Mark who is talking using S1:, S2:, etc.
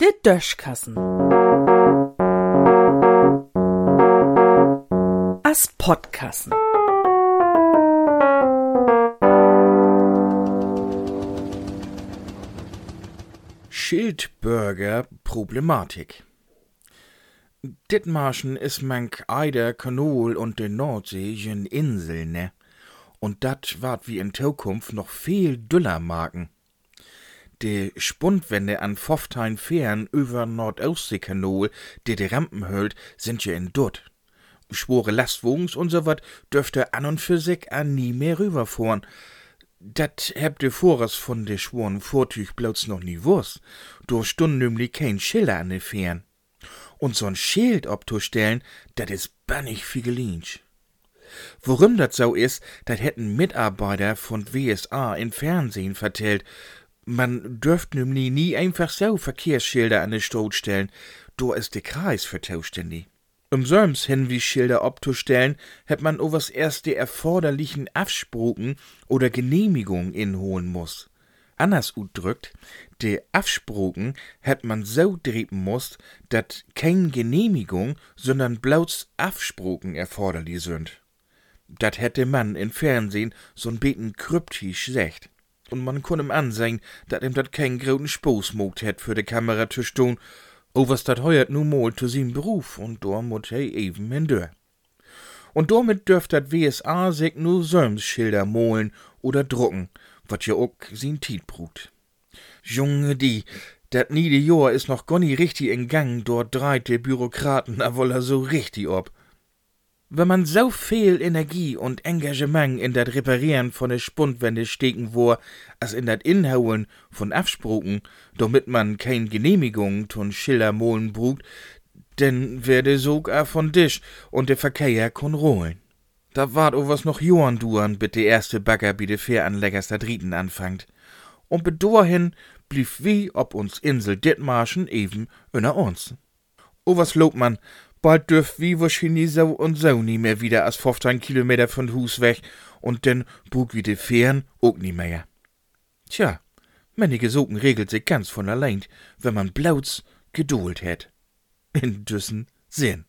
S1: Der Döschkassen. As Podkassen.
S2: Schildbürger Problematik. Ditmarschen is mank Eider, Kanol und de Nordsee jen Insel, ne? Und dat wart wie in Zukunft noch viel düller maken. De Spundwände an Pfofftein Fähren über Nordostseekanol, de de Rampen hölt, sind ja in Dutt. Schwore Lastwogens und so wat dürfte an und für sich an nie mehr rüberfahren. Dat hebt de Vorers von de schworen Vortüch bloß noch nie wusst. Do stund nämlich kein Schiller an de Fähren. Und so'n Schild obzustellen, dat is bannig fiegelinsch. Worum dat so is, dat hätten Mitarbeiter von WSA im Fernsehen vertellt. Man dürft nämlich nie einfach so Verkehrsschilder an de Stot stellen. Do is de Kreis für zuständig. Um solms Hinweisschilder obzustellen, hätt man overs erst die erforderlichen Absproken oder Genehmigungen inholen muss. Anders udrückt, de Absproken hätt man so drehen muss, dat kein Genehmigung, sondern bloß Absproken erforderlich sind. Dat hätte man im Fernsehen so'n beten kryptisch secht. Und man konn ihm ansehen, dat ihm dat kein groten Spaß mogt hätt für de Kamera zu stehen, O was dat heuert nu mol zu sim Beruf und da mut he eben hindör. Und damit dürft dat WSA sich nu Sömsschilder molen oder drucken, wat ja ook sin Tiet brut. Junge die, dat niede Jahr is noch gonni richtig in Gang, dort dreit de Bürokraten a woller so richtig ob. Wenn man so viel Energie und Engagement in dat Reparieren von de Spundwände stecken wo, als in dat Inhauen von Absproken, damit man kein Genehmigung tun Schilder molen brugt, denn werde sogar von Tisch und der Verkehr kon rollen. Da wart o was noch Johann duan, bis de erste Bagger bi de Fähranleggers da Drieten anfangt. Und bedorhin blieb wie ob uns Insel Dithmarschen eben inner uns. O was lobt man, bald dürft wie wahrscheinlich so und so nie mehr wieder als 15 Kilometer von Hus weg und denn bug wie de Fähren ook nie mehr. Tja, manche Socken regelt sich ganz von allein, wenn man blauts Geduld hätt. In düssen Sinn.